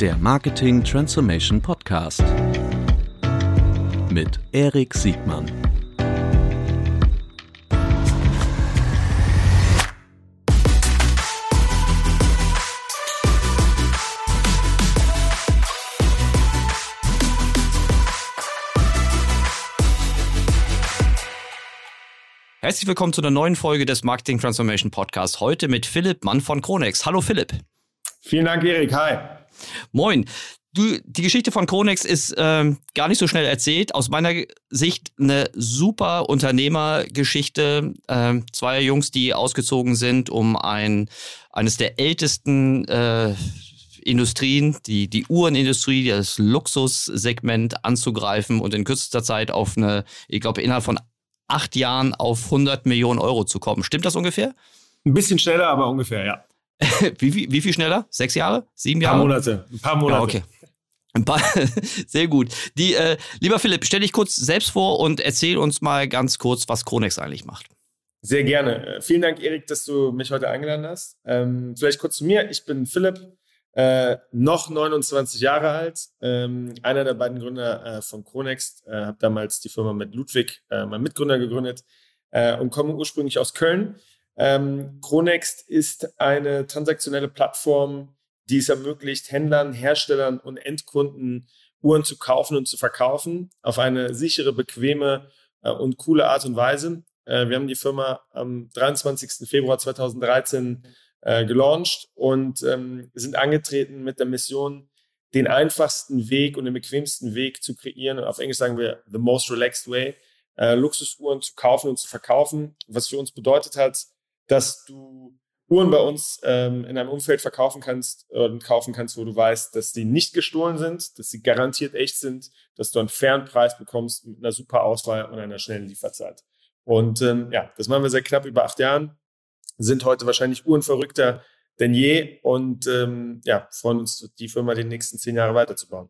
der Marketing Transformation Podcast mit Erik Siegmann. Herzlich willkommen zu einer neuen Folge des Marketing Transformation Podcast. Heute mit Philipp Mann von Kronex. Hallo Philipp. Vielen Dank, Erik. Hi. Moin. Du, die Geschichte von Kronex ist ähm, gar nicht so schnell erzählt. Aus meiner Sicht eine super Unternehmergeschichte. Ähm, zwei Jungs, die ausgezogen sind, um ein, eines der ältesten äh, Industrien, die, die Uhrenindustrie, das Luxussegment anzugreifen und in kürzester Zeit auf eine, ich glaube, innerhalb von acht Jahren auf 100 Millionen Euro zu kommen. Stimmt das ungefähr? Ein bisschen schneller, aber ungefähr, ja. wie, wie, wie viel schneller? Sechs Jahre? Sieben Jahre? Ein paar Monate. Ein paar Monate. Ja, okay. Ein paar, sehr gut. Die, äh, lieber Philipp, stell dich kurz selbst vor und erzähl uns mal ganz kurz, was Kronex eigentlich macht. Sehr gerne. Äh, vielen Dank, Erik, dass du mich heute eingeladen hast. Ähm, vielleicht kurz zu mir. Ich bin Philipp, äh, noch 29 Jahre alt, ähm, einer der beiden Gründer äh, von Kronext, äh, habe damals die Firma mit Ludwig, äh, mein Mitgründer, gegründet äh, und komme ursprünglich aus Köln. Ähm, Kronext ist eine transaktionelle Plattform, die es ermöglicht, Händlern, Herstellern und Endkunden Uhren zu kaufen und zu verkaufen auf eine sichere, bequeme äh, und coole Art und Weise. Äh, wir haben die Firma am 23. Februar 2013 äh, gelauncht und ähm, sind angetreten mit der Mission, den einfachsten Weg und den bequemsten Weg zu kreieren. Auf Englisch sagen wir the most relaxed way, äh, Luxusuhren zu kaufen und zu verkaufen. Was für uns bedeutet hat, dass du Uhren bei uns ähm, in einem Umfeld verkaufen kannst und kaufen kannst, wo du weißt, dass die nicht gestohlen sind, dass sie garantiert echt sind, dass du einen fairen Preis bekommst mit einer super Auswahl und einer schnellen Lieferzeit. Und ähm, ja, das machen wir seit knapp über acht Jahren sind heute wahrscheinlich uhrenverrückter denn je und ähm, ja, freuen uns, die Firma die nächsten zehn Jahre weiterzubauen.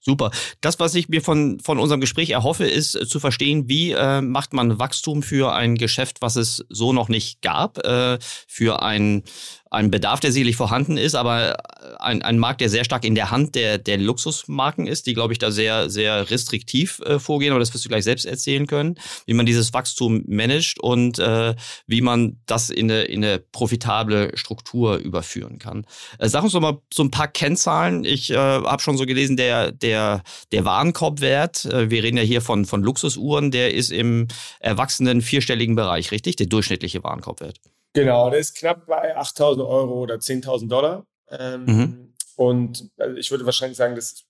Super. Das, was ich mir von, von unserem Gespräch erhoffe, ist äh, zu verstehen, wie äh, macht man Wachstum für ein Geschäft, was es so noch nicht gab, äh, für ein, ein Bedarf, der sicherlich vorhanden ist, aber ein, ein Markt, der sehr stark in der Hand der, der Luxusmarken ist, die, glaube ich, da sehr, sehr restriktiv äh, vorgehen, aber das wirst du gleich selbst erzählen können, wie man dieses Wachstum managt und äh, wie man das in eine, in eine profitable Struktur überführen kann. Äh, sag uns doch mal so ein paar Kennzahlen. Ich äh, habe schon so gelesen, der, der, der Warenkorbwert, äh, wir reden ja hier von, von Luxusuhren, der ist im erwachsenen vierstelligen Bereich, richtig? Der durchschnittliche Warenkorbwert. Genau, der ist knapp bei 8.000 Euro oder 10.000 Dollar. Ähm, mhm. Und also ich würde wahrscheinlich sagen, das ist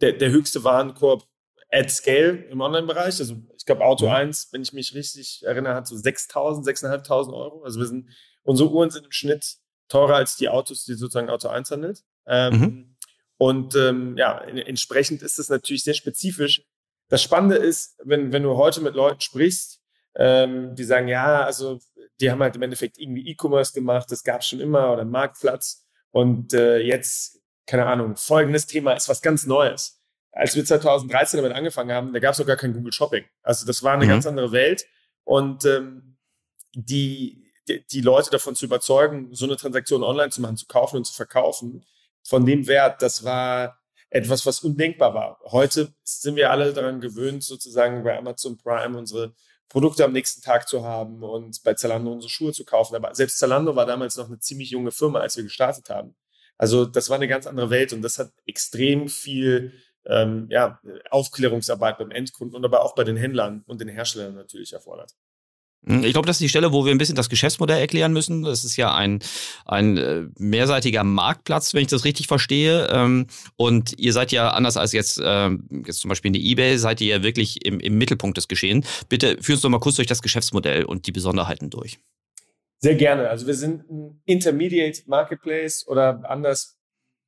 der, der höchste Warenkorb at scale im Online-Bereich. Also ich glaube, Auto mhm. 1, wenn ich mich richtig erinnere, hat so 6.000, 6.500 Euro. Also wir sind, unsere Uhren sind im Schnitt teurer als die Autos, die sozusagen Auto 1 handelt. Ähm, mhm. Und ähm, ja, entsprechend ist es natürlich sehr spezifisch. Das Spannende ist, wenn, wenn du heute mit Leuten sprichst, ähm, die sagen, ja, also die haben halt im Endeffekt irgendwie E-Commerce gemacht, das gab es schon immer oder Marktplatz. Und äh, jetzt, keine Ahnung, folgendes Thema ist was ganz Neues. Als wir 2013 damit angefangen haben, da gab es noch gar kein Google Shopping. Also das war eine mhm. ganz andere Welt. Und ähm, die, die, die Leute davon zu überzeugen, so eine Transaktion online zu machen, zu kaufen und zu verkaufen, von dem Wert, das war etwas, was undenkbar war. Heute sind wir alle daran gewöhnt, sozusagen bei Amazon Prime unsere Produkte am nächsten Tag zu haben und bei Zalando unsere Schuhe zu kaufen. Aber selbst Zalando war damals noch eine ziemlich junge Firma, als wir gestartet haben. Also das war eine ganz andere Welt und das hat extrem viel ähm, ja, Aufklärungsarbeit beim Endkunden und aber auch bei den Händlern und den Herstellern natürlich erfordert. Hm, ich glaube, das ist die Stelle, wo wir ein bisschen das Geschäftsmodell erklären müssen. Das ist ja ein, ein äh, mehrseitiger Marktplatz, wenn ich das richtig verstehe. Ähm, und ihr seid ja anders als jetzt, ähm, jetzt zum Beispiel in der eBay, seid ihr ja wirklich im, im Mittelpunkt des Geschehens. Bitte führ uns doch mal kurz durch das Geschäftsmodell und die Besonderheiten durch. Sehr gerne. Also wir sind ein Intermediate Marketplace oder anders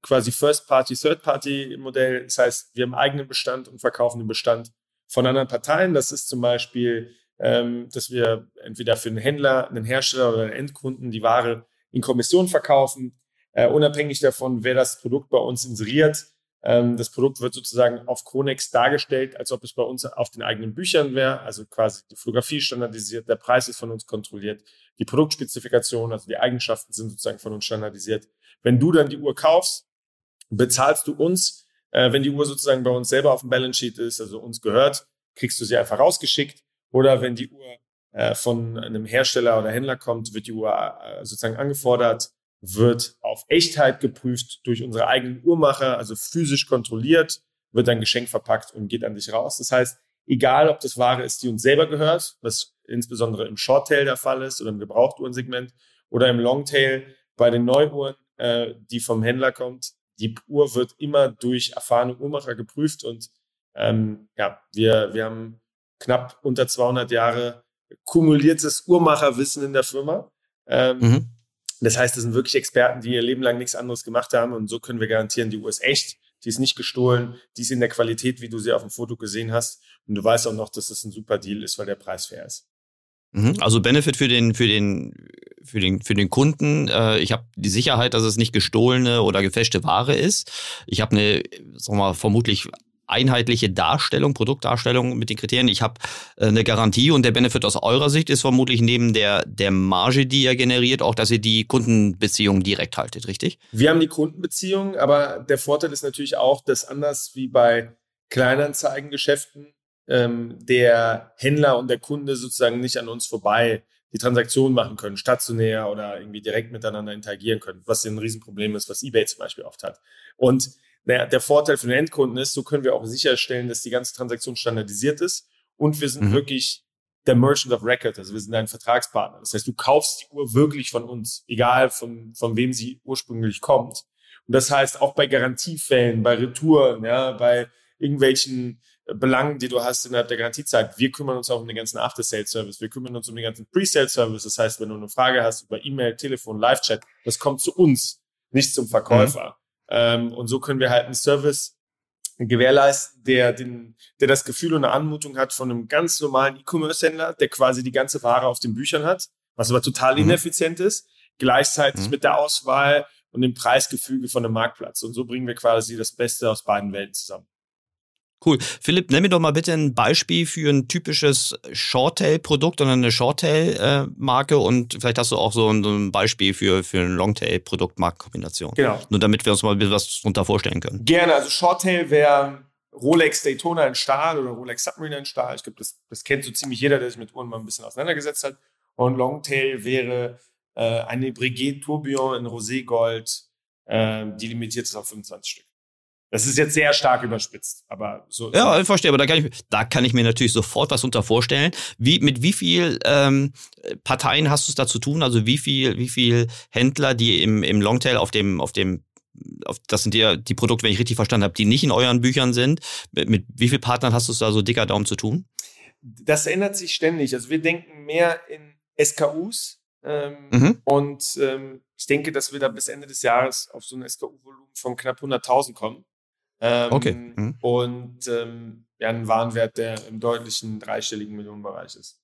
quasi First-Party, Third-Party-Modell. Das heißt, wir haben eigenen Bestand und verkaufen den Bestand von anderen Parteien. Das ist zum Beispiel ähm, dass wir entweder für einen Händler, einen Hersteller oder einen Endkunden die Ware in Kommission verkaufen, äh, unabhängig davon, wer das Produkt bei uns inseriert. Ähm, das Produkt wird sozusagen auf Kronex dargestellt, als ob es bei uns auf den eigenen Büchern wäre, also quasi die Fotografie standardisiert, der Preis ist von uns kontrolliert, die Produktspezifikation, also die Eigenschaften sind sozusagen von uns standardisiert. Wenn du dann die Uhr kaufst, bezahlst du uns, äh, wenn die Uhr sozusagen bei uns selber auf dem Balance Sheet ist, also uns gehört, kriegst du sie einfach rausgeschickt. Oder wenn die Uhr äh, von einem Hersteller oder Händler kommt, wird die Uhr äh, sozusagen angefordert, wird auf Echtheit geprüft durch unsere eigenen Uhrmacher, also physisch kontrolliert, wird dann Geschenk verpackt und geht an dich raus. Das heißt, egal ob das Ware ist, die uns selber gehört, was insbesondere im Shorttail der Fall ist oder im Gebrauchtuhrensegment oder im Longtail bei den Neuuhren, äh, die vom Händler kommt, die Uhr wird immer durch erfahrene Uhrmacher geprüft und ähm, ja, wir, wir haben knapp unter 200 Jahre kumuliertes Uhrmacherwissen in der Firma. Ähm, mhm. Das heißt, das sind wirklich Experten, die ihr Leben lang nichts anderes gemacht haben und so können wir garantieren, die Uhr ist echt, die ist nicht gestohlen, die ist in der Qualität, wie du sie auf dem Foto gesehen hast und du weißt auch noch, dass das ein super Deal ist, weil der Preis fair ist. Mhm. Also Benefit für den, für den, für den, für den Kunden. Äh, ich habe die Sicherheit, dass es nicht gestohlene oder gefälschte Ware ist. Ich habe eine, sagen wir mal, vermutlich einheitliche Darstellung, Produktdarstellung mit den Kriterien. Ich habe äh, eine Garantie und der Benefit aus eurer Sicht ist vermutlich neben der, der Marge, die ihr generiert, auch, dass ihr die Kundenbeziehungen direkt haltet, richtig? Wir haben die Kundenbeziehungen, aber der Vorteil ist natürlich auch, dass anders wie bei Kleinanzeigengeschäften ähm, der Händler und der Kunde sozusagen nicht an uns vorbei die Transaktion machen können, stationär oder irgendwie direkt miteinander interagieren können, was ein Riesenproblem ist, was eBay zum Beispiel oft hat. Und naja, der Vorteil für den Endkunden ist, so können wir auch sicherstellen, dass die ganze Transaktion standardisiert ist und wir sind mhm. wirklich der Merchant of Record, also wir sind ein Vertragspartner. Das heißt, du kaufst die Uhr wirklich von uns, egal von, von wem sie ursprünglich kommt. Und das heißt, auch bei Garantiefällen, bei Retouren, ja, bei irgendwelchen Belangen, die du hast innerhalb der Garantiezeit, wir kümmern uns auch um den ganzen After-Sales-Service, wir kümmern uns um den ganzen Pre-Sales-Service. Das heißt, wenn du eine Frage hast über E-Mail, Telefon, Live-Chat, das kommt zu uns, nicht zum Verkäufer. Mhm. Ähm, und so können wir halt einen Service gewährleisten, der, den, der das Gefühl und eine Anmutung hat von einem ganz normalen E-Commerce-Händler, der quasi die ganze Ware auf den Büchern hat, was aber total mhm. ineffizient ist, gleichzeitig mhm. mit der Auswahl und dem Preisgefüge von einem Marktplatz. Und so bringen wir quasi das Beste aus beiden Welten zusammen. Cool. Philipp, nenn mir doch mal bitte ein Beispiel für ein typisches Shorttail-Produkt oder eine Shorttail-Marke und vielleicht hast du auch so ein, Beispiel für, für ein Longtail-Produkt-Markenkombination. Genau. Nur damit wir uns mal ein bisschen was darunter vorstellen können. Gerne. Also Shorttail wäre Rolex Daytona in Stahl oder Rolex Submariner in Stahl. Ich glaube, das, das kennt so ziemlich jeder, der sich mit Uhren mal ein bisschen auseinandergesetzt hat. Und Longtail wäre äh, eine Breguet Tourbillon in Roségold, äh, die limitiert ist auf 25 Stück. Das ist jetzt sehr stark überspitzt, aber so. Ja, ich verstehe, aber da kann ich, da kann ich mir natürlich sofort was unter vorstellen. Wie, mit wie viel ähm, Parteien hast du es da zu tun? Also wie viel, wie viel Händler, die im, im Longtail auf dem, auf dem auf, das sind ja die Produkte, wenn ich richtig verstanden habe, die nicht in euren Büchern sind. Mit, mit wie vielen Partnern hast du es da so dicker Daumen zu tun? Das ändert sich ständig. Also wir denken mehr in SKUs ähm, mhm. und ähm, ich denke, dass wir da bis Ende des Jahres auf so ein SKU-Volumen von knapp 100.000 kommen. Ähm, okay. Mhm. Und ähm, ja, einen Warenwert, der im deutlichen dreistelligen Millionenbereich ist.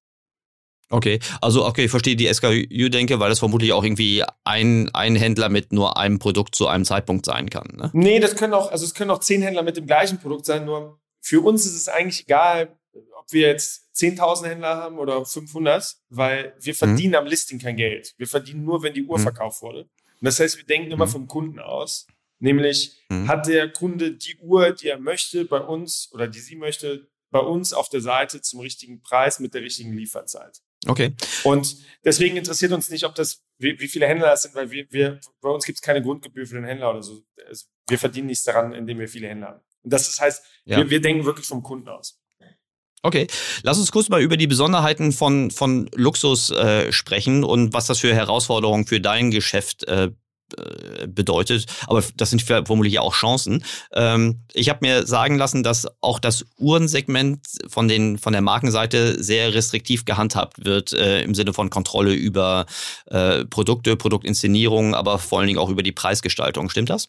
Okay, also okay, ich verstehe die SKU-Denke, weil das vermutlich auch irgendwie ein, ein Händler mit nur einem Produkt zu einem Zeitpunkt sein kann. Ne? Nee, das können auch, also es können auch zehn Händler mit dem gleichen Produkt sein, nur für uns ist es eigentlich egal, ob wir jetzt 10.000 Händler haben oder 500, weil wir mhm. verdienen mhm. am Listing kein Geld. Wir verdienen nur, wenn die Uhr mhm. verkauft wurde. Und das heißt, wir denken immer mhm. vom Kunden aus. Nämlich mhm. hat der Kunde die Uhr, die er möchte, bei uns oder die sie möchte, bei uns auf der Seite zum richtigen Preis mit der richtigen Lieferzeit. Okay. Und deswegen interessiert uns nicht, ob das, wie, wie viele Händler das sind, weil wir, wir bei uns gibt es keine Grundgebühr für den Händler oder so. Also wir verdienen nichts daran, indem wir viele Händler haben. Und das heißt, ja. wir, wir denken wirklich vom Kunden aus. Okay, lass uns kurz mal über die Besonderheiten von, von Luxus äh, sprechen und was das für Herausforderungen für dein Geschäft äh, bedeutet. Aber das sind vermutlich auch Chancen. Ähm, ich habe mir sagen lassen, dass auch das Uhrensegment von, den, von der Markenseite sehr restriktiv gehandhabt wird äh, im Sinne von Kontrolle über äh, Produkte, Produktinszenierung, aber vor allen Dingen auch über die Preisgestaltung. Stimmt das?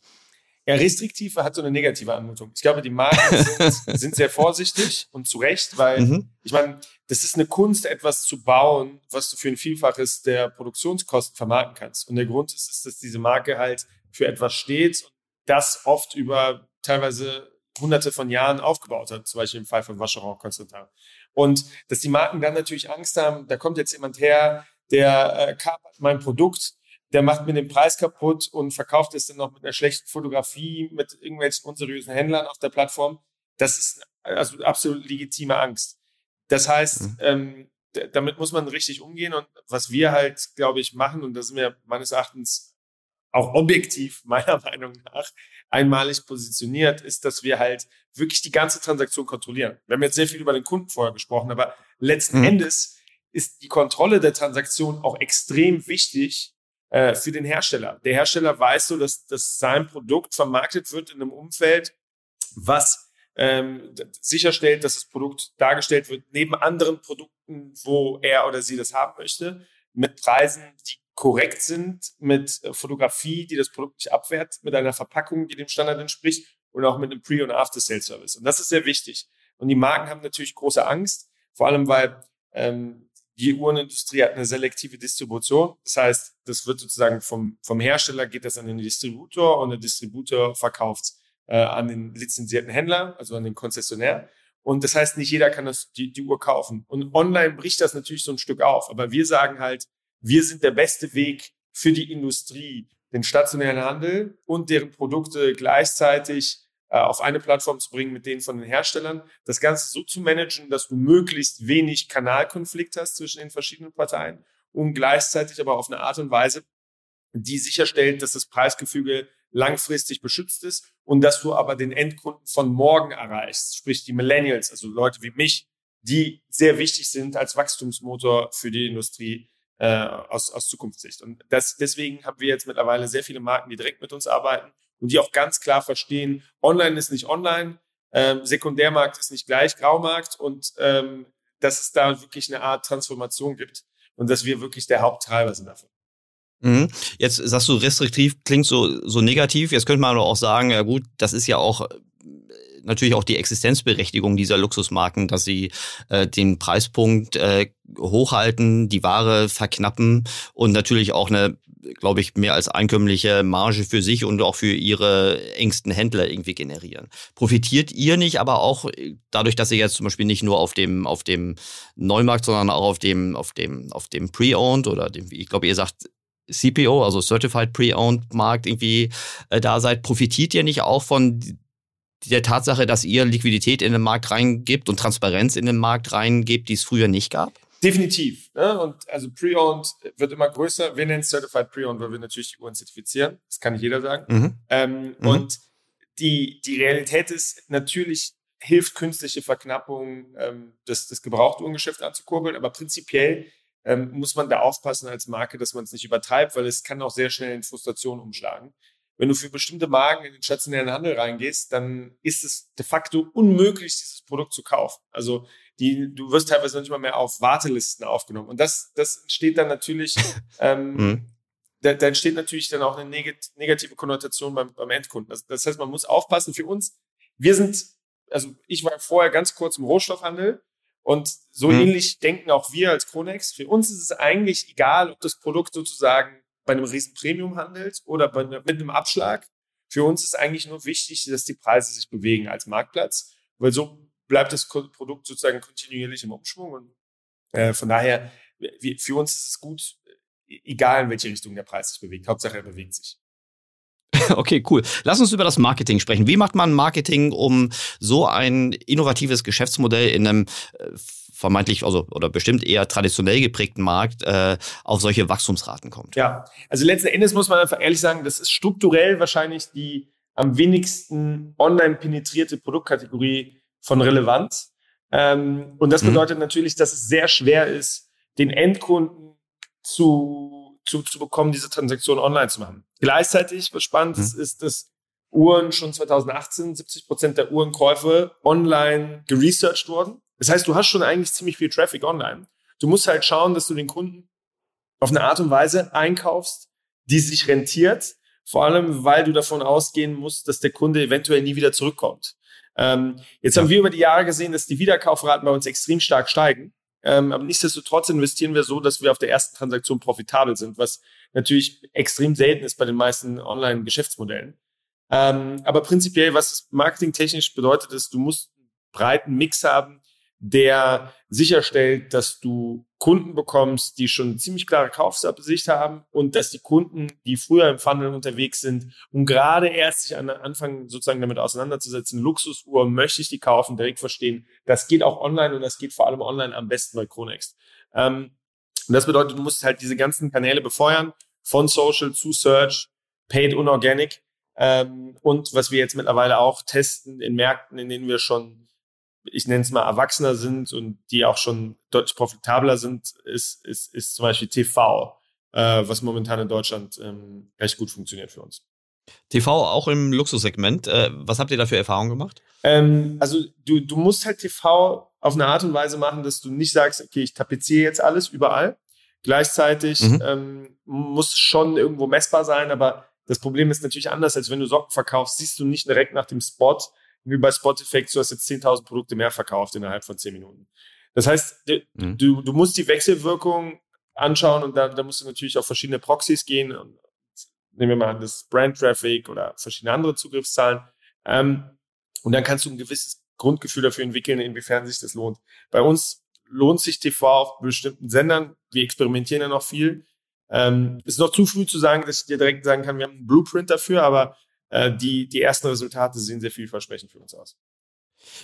Ja, restriktiv hat so eine negative Anmutung. Ich glaube, die Marken sind, sind sehr vorsichtig und zu Recht, weil mhm. ich meine, das ist eine Kunst, etwas zu bauen, was du für ein Vielfaches der Produktionskosten vermarkten kannst. Und der Grund ist, ist dass diese Marke halt für etwas steht und das oft über teilweise hunderte von Jahren aufgebaut hat, zum Beispiel im Fall von Vacheron Constantin. Und dass die Marken dann natürlich Angst haben, da kommt jetzt jemand her, der äh, kapert mein Produkt der macht mir den Preis kaputt und verkauft es dann noch mit einer schlechten Fotografie, mit irgendwelchen unseriösen Händlern auf der Plattform. Das ist also absolut legitime Angst. Das heißt, mhm. ähm, damit muss man richtig umgehen und was wir halt, glaube ich, machen, und da sind wir meines Erachtens auch objektiv meiner Meinung nach einmalig positioniert, ist, dass wir halt wirklich die ganze Transaktion kontrollieren. Wir haben jetzt sehr viel über den Kunden vorher gesprochen, aber letzten mhm. Endes ist die Kontrolle der Transaktion auch extrem wichtig äh, für den Hersteller. Der Hersteller weiß so, dass, dass sein Produkt vermarktet wird in einem Umfeld, was ähm, sicherstellt, dass das Produkt dargestellt wird neben anderen Produkten, wo er oder sie das haben möchte, mit Preisen, die korrekt sind, mit äh, Fotografie, die das Produkt nicht abwehrt, mit einer Verpackung, die dem Standard entspricht und auch mit einem Pre- und After-Sale-Service. Und das ist sehr wichtig. Und die Marken haben natürlich große Angst, vor allem weil ähm, die Uhrenindustrie hat eine selektive Distribution. Das heißt, das wird sozusagen vom, vom Hersteller geht das an den Distributor und der Distributor verkauft äh, an den lizenzierten Händler, also an den Konzessionär. Und das heißt, nicht jeder kann das, die, die Uhr kaufen. Und online bricht das natürlich so ein Stück auf. Aber wir sagen halt, wir sind der beste Weg für die Industrie, den stationären Handel und deren Produkte gleichzeitig äh, auf eine Plattform zu bringen mit denen von den Herstellern, das Ganze so zu managen, dass du möglichst wenig Kanalkonflikt hast zwischen den verschiedenen Parteien und gleichzeitig aber auf eine Art und Weise, die sicherstellt, dass das Preisgefüge langfristig beschützt ist und dass du aber den Endkunden von morgen erreichst, sprich die Millennials, also Leute wie mich, die sehr wichtig sind als Wachstumsmotor für die Industrie äh, aus, aus Zukunftssicht. Und das, deswegen haben wir jetzt mittlerweile sehr viele Marken, die direkt mit uns arbeiten und die auch ganz klar verstehen, online ist nicht online, ähm, Sekundärmarkt ist nicht gleich Graumarkt und ähm, dass es da wirklich eine Art Transformation gibt und dass wir wirklich der Haupttreiber sind davon. Mhm. Jetzt sagst du restriktiv, klingt so, so negativ. Jetzt könnte man auch sagen, ja gut, das ist ja auch natürlich auch die Existenzberechtigung dieser Luxusmarken, dass sie äh, den Preispunkt äh, hochhalten, die Ware verknappen und natürlich auch eine glaube ich, mehr als einkömmliche Marge für sich und auch für ihre engsten Händler irgendwie generieren. Profitiert ihr nicht aber auch äh, dadurch, dass ihr jetzt zum Beispiel nicht nur auf dem, auf dem Neumarkt, sondern auch auf dem, auf dem, auf dem Pre-Owned oder dem, ich glaube, ihr sagt CPO, also Certified Pre-Owned Markt irgendwie äh, da seid, profitiert ihr nicht auch von der Tatsache, dass ihr Liquidität in den Markt reingibt und Transparenz in den Markt reingibt, die es früher nicht gab? Definitiv. Ne? Und also Pre-Owned wird immer größer. Wir nennen es Certified Pre-Owned, weil wir natürlich die Uhren zertifizieren. Das kann nicht jeder sagen. Mhm. Ähm, mhm. Und die, die Realität ist, natürlich hilft künstliche Verknappung, ähm, das, das Gebrauchtuhrengeschäft anzukurbeln. Aber prinzipiell ähm, muss man da aufpassen als Marke, dass man es nicht übertreibt, weil es kann auch sehr schnell in Frustration umschlagen wenn du für bestimmte Marken in den stationären Handel reingehst, dann ist es de facto unmöglich, dieses Produkt zu kaufen. Also die, du wirst teilweise nicht mal mehr auf Wartelisten aufgenommen. Und das, das entsteht dann natürlich, ähm, mhm. da, da, entsteht natürlich dann auch eine negative Konnotation beim, beim Endkunden. Also das heißt, man muss aufpassen. Für uns, wir sind, also ich war vorher ganz kurz im Rohstoffhandel und so mhm. ähnlich denken auch wir als Kronex. Für uns ist es eigentlich egal, ob das Produkt sozusagen bei einem riesen Premium handelt oder bei, mit einem Abschlag. Für uns ist eigentlich nur wichtig, dass die Preise sich bewegen als Marktplatz, weil so bleibt das Produkt sozusagen kontinuierlich im Umschwung und äh, von daher, wir, für uns ist es gut, egal in welche Richtung der Preis sich bewegt. Hauptsache er bewegt sich. Okay, cool. Lass uns über das Marketing sprechen. Wie macht man Marketing, um so ein innovatives Geschäftsmodell in einem äh, vermeintlich, also oder bestimmt eher traditionell geprägten Markt äh, auf solche Wachstumsraten kommt. Ja, also letzten Endes muss man einfach ehrlich sagen, das ist strukturell wahrscheinlich die am wenigsten online penetrierte Produktkategorie von Relevanz. Ähm, und das mhm. bedeutet mhm. natürlich, dass es sehr schwer ist, den Endkunden zu, zu, zu bekommen, diese Transaktion online zu machen. Gleichzeitig, was spannend mhm. ist, ist, dass Uhren schon 2018 70 Prozent der Uhrenkäufe online geresearched wurden. Das heißt, du hast schon eigentlich ziemlich viel Traffic online. Du musst halt schauen, dass du den Kunden auf eine Art und Weise einkaufst, die sich rentiert. Vor allem, weil du davon ausgehen musst, dass der Kunde eventuell nie wieder zurückkommt. Ähm, jetzt ja. haben wir über die Jahre gesehen, dass die Wiederkaufraten bei uns extrem stark steigen. Ähm, aber nichtsdestotrotz investieren wir so, dass wir auf der ersten Transaktion profitabel sind, was natürlich extrem selten ist bei den meisten Online-Geschäftsmodellen. Ähm, aber prinzipiell, was es marketingtechnisch bedeutet, ist, du musst einen breiten Mix haben der sicherstellt, dass du Kunden bekommst, die schon ziemlich klare Kaufsicht haben und dass die Kunden, die früher im Funnel unterwegs sind und gerade erst sich an, anfangen, sozusagen damit auseinanderzusetzen, Luxusuhr, möchte ich die kaufen, direkt verstehen, das geht auch online und das geht vor allem online am besten bei Chronext. Ähm, und das bedeutet, du musst halt diese ganzen Kanäle befeuern, von Social zu Search, Paid und Organic. Ähm, und was wir jetzt mittlerweile auch testen in Märkten, in denen wir schon ich nenne es mal, erwachsener sind und die auch schon deutlich profitabler sind, ist, ist, ist zum Beispiel TV, äh, was momentan in Deutschland ähm, recht gut funktioniert für uns. TV auch im Luxussegment. Äh, was habt ihr da für Erfahrungen gemacht? Ähm, also du, du musst halt TV auf eine Art und Weise machen, dass du nicht sagst, okay, ich tapeziere jetzt alles überall. Gleichzeitig mhm. ähm, muss schon irgendwo messbar sein, aber das Problem ist natürlich anders, als wenn du Socken verkaufst, siehst du nicht direkt nach dem Spot, wie bei Spotify, du hast jetzt 10.000 Produkte mehr verkauft innerhalb von 10 Minuten. Das heißt, mhm. du, du musst die Wechselwirkung anschauen und da, da musst du natürlich auf verschiedene Proxys gehen. Und nehmen wir mal an, das Brand Traffic oder verschiedene andere Zugriffszahlen. Ähm, und dann kannst du ein gewisses Grundgefühl dafür entwickeln, inwiefern sich das lohnt. Bei uns lohnt sich TV auf bestimmten Sendern. Wir experimentieren ja noch viel. Ähm, ist noch zu früh zu sagen, dass ich dir direkt sagen kann, wir haben einen Blueprint dafür, aber äh, die, die ersten Resultate sehen sehr vielversprechend für uns aus.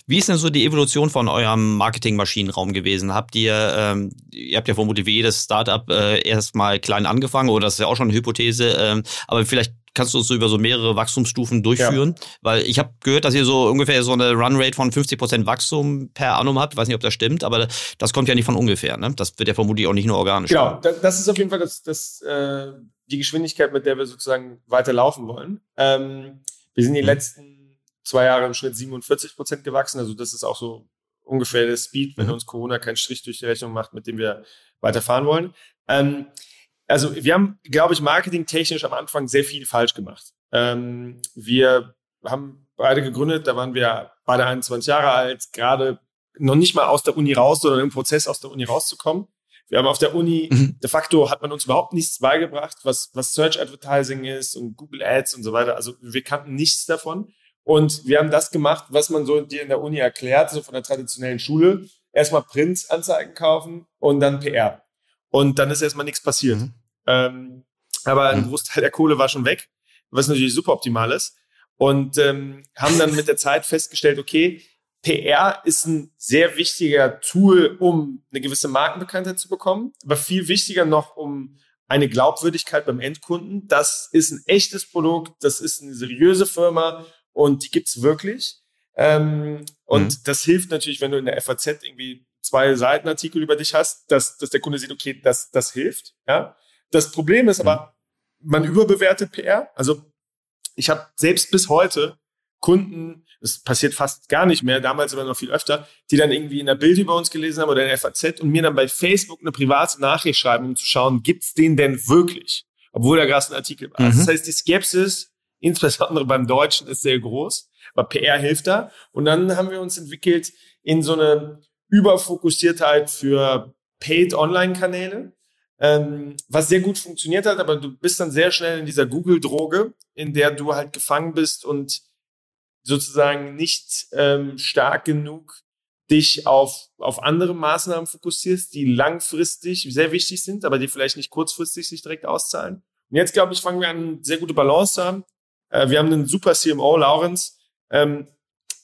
Wie ist denn so die Evolution von eurem Marketingmaschinenraum gewesen? Habt ihr, ähm, ihr habt ja vermutlich wie jedes Startup äh, erstmal klein angefangen, oder das ist ja auch schon eine Hypothese, ähm, aber vielleicht kannst du es so über so mehrere Wachstumsstufen durchführen? Ja. Weil ich habe gehört, dass ihr so ungefähr so eine Runrate von 50% Wachstum per annum habt. Ich weiß nicht, ob das stimmt, aber das kommt ja nicht von ungefähr. Ne? Das wird ja vermutlich auch nicht nur organisch. Genau, kommen. das ist auf jeden Fall das, das, äh, die Geschwindigkeit, mit der wir sozusagen weiter laufen wollen. Ähm, wir sind die mhm. letzten zwei Jahre im Schnitt 47% gewachsen. Also das ist auch so ungefähr der Speed, wenn mhm. uns Corona keinen Strich durch die Rechnung macht, mit dem wir weiterfahren wollen. Ähm, also wir haben, glaube ich, marketingtechnisch am Anfang sehr viel falsch gemacht. Ähm, wir haben beide gegründet, da waren wir beide 21 Jahre alt, gerade noch nicht mal aus der Uni raus, sondern im Prozess aus der Uni rauszukommen. Wir haben auf der Uni, mhm. de facto hat man uns überhaupt nichts beigebracht, was, was Search Advertising ist und Google Ads und so weiter. Also wir kannten nichts davon. Und wir haben das gemacht, was man so dir in der Uni erklärt, so von der traditionellen Schule. Erstmal Prints-Anzeigen kaufen und dann PR. Und dann ist erstmal nichts passiert. Mhm. Ähm, aber ein mhm. Großteil der Kohle war schon weg, was natürlich super optimal ist. Und ähm, haben dann mit der Zeit festgestellt, okay, PR ist ein sehr wichtiger Tool, um eine gewisse Markenbekanntheit zu bekommen, aber viel wichtiger noch, um eine Glaubwürdigkeit beim Endkunden. Das ist ein echtes Produkt, das ist eine seriöse Firma und die gibt's wirklich. Ähm, und mhm. das hilft natürlich, wenn du in der FAZ irgendwie zwei Seitenartikel über dich hast, dass, dass der Kunde sieht, okay, das, das hilft. Ja? Das Problem ist aber, mhm. man überbewertet PR. Also ich habe selbst bis heute Kunden, das passiert fast gar nicht mehr, damals aber noch viel öfter, die dann irgendwie in der Bild über uns gelesen haben oder in der FAZ und mir dann bei Facebook eine private Nachricht schreiben, um zu schauen, gibt's den denn wirklich? Obwohl da gerade ein Artikel war. Mhm. Das heißt, die Skepsis, insbesondere beim Deutschen, ist sehr groß, aber PR hilft da. Und dann haben wir uns entwickelt in so eine Überfokussiertheit für Paid Online-Kanäle, ähm, was sehr gut funktioniert hat, aber du bist dann sehr schnell in dieser Google-Droge, in der du halt gefangen bist und sozusagen nicht ähm, stark genug dich auf, auf andere Maßnahmen fokussierst, die langfristig sehr wichtig sind, aber die vielleicht nicht kurzfristig sich direkt auszahlen. Und jetzt, glaube ich, fangen wir an, eine sehr gute Balance zu haben. Äh, wir haben einen super CMO, Lawrence, ähm,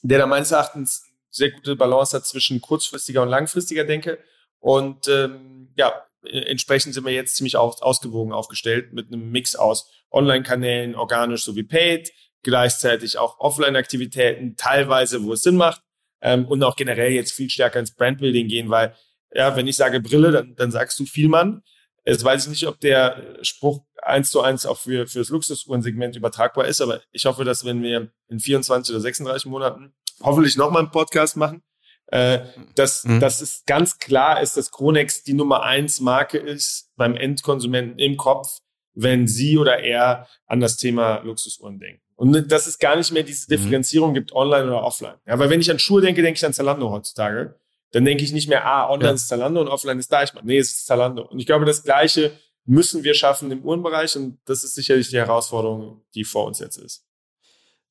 der da meines Erachtens sehr gute Balance hat zwischen kurzfristiger und langfristiger Denke. Und ähm, ja, entsprechend sind wir jetzt ziemlich aus, ausgewogen aufgestellt mit einem Mix aus Online-Kanälen, organisch sowie paid, gleichzeitig auch Offline-Aktivitäten, teilweise, wo es Sinn macht, ähm, und auch generell jetzt viel stärker ins Brandbuilding gehen, weil, ja, wenn ich sage Brille, dann, dann sagst du Vielmann. Jetzt weiß ich nicht, ob der Spruch eins zu eins auch für, für das Luxusuhrensegment übertragbar ist, aber ich hoffe, dass wenn wir in 24 oder 36 Monaten hoffentlich nochmal einen Podcast machen, äh, dass, mhm. dass es ganz klar ist, dass Kronex die Nummer eins Marke ist beim Endkonsumenten im Kopf, wenn sie oder er an das Thema Luxusuhren denken. Und dass es gar nicht mehr diese mhm. Differenzierung mhm. gibt, online oder offline. Ja, weil wenn ich an Schuhe denke, denke ich an Zalando heutzutage. Dann denke ich nicht mehr, ah, online ja. ist Zalando und offline ist Deichmann. Nee, es ist Zalando. Und ich glaube, das Gleiche müssen wir schaffen im Uhrenbereich und das ist sicherlich die Herausforderung, die vor uns jetzt ist.